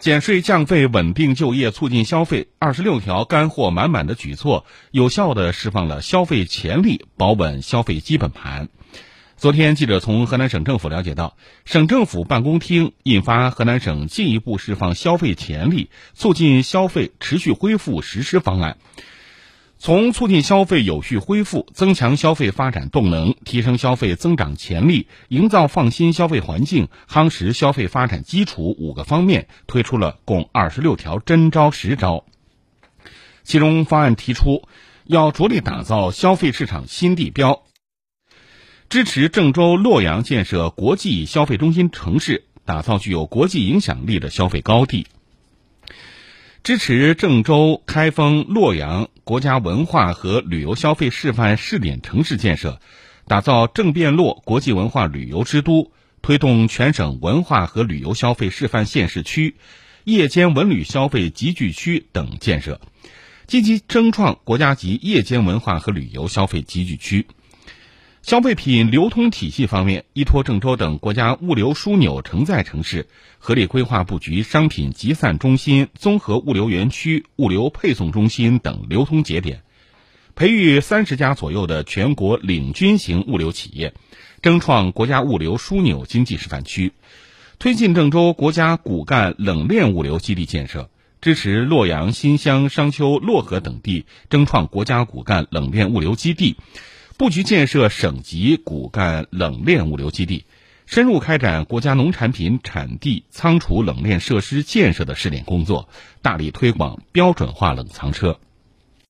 减税降费、稳定就业、促进消费，二十六条干货满满的举措，有效地释放了消费潜力，保稳消费基本盘。昨天，记者从河南省政府了解到，省政府办公厅印发《河南省进一步释放消费潜力、促进消费持续恢复实施方案》。从促进消费有序恢复、增强消费发展动能、提升消费增长潜力、营造放心消费环境、夯实消费发展基础五个方面，推出了共二十六条真招实招。其中，方案提出要着力打造消费市场新地标，支持郑州、洛阳建设国际消费中心城市，打造具有国际影响力的消费高地。支持郑州开封、洛阳国家文化和旅游消费示范试点城市建设，打造郑汴洛国际文化旅游之都，推动全省文化和旅游消费示范县市区、夜间文旅消费集聚区等建设，积极争创国家级夜间文化和旅游消费集聚区。消费品流通体系方面，依托郑州等国家物流枢纽承载城市，合理规划布局商品集散中心、综合物流园区、物流配送中心等流通节点，培育三十家左右的全国领军型物流企业，争创国家物流枢纽经济示范区，推进郑州国家骨干冷链物流基地建设，支持洛阳、新乡、商丘、漯河等地争创国家骨干冷链物流基地。布局建设省级骨干冷链物流基地，深入开展国家农产品产地仓储冷链设施建设的试点工作，大力推广标准化冷藏车。